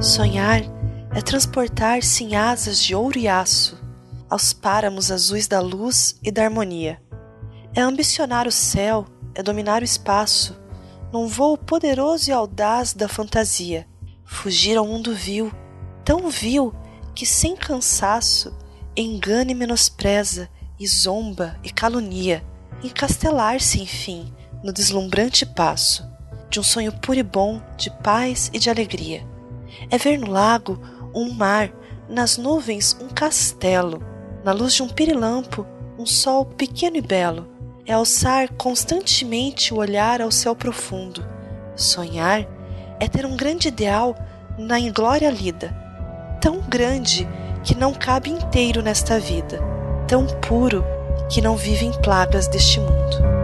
Sonhar é transportar-se em asas de ouro e aço aos páramos azuis da luz e da harmonia. É ambicionar o céu, é dominar o espaço, num voo poderoso e audaz da fantasia. Fugir ao mundo vil, tão vil que sem cansaço engana e menospreza, e zomba e calunia, encastelar-se, enfim, no deslumbrante passo de um sonho puro e bom de paz e de alegria. É ver no lago um mar, nas nuvens um castelo, na luz de um pirilampo um sol pequeno e belo. É alçar constantemente o olhar ao céu profundo. Sonhar é ter um grande ideal na inglória lida, tão grande que não cabe inteiro nesta vida, tão puro que não vive em plagas deste mundo.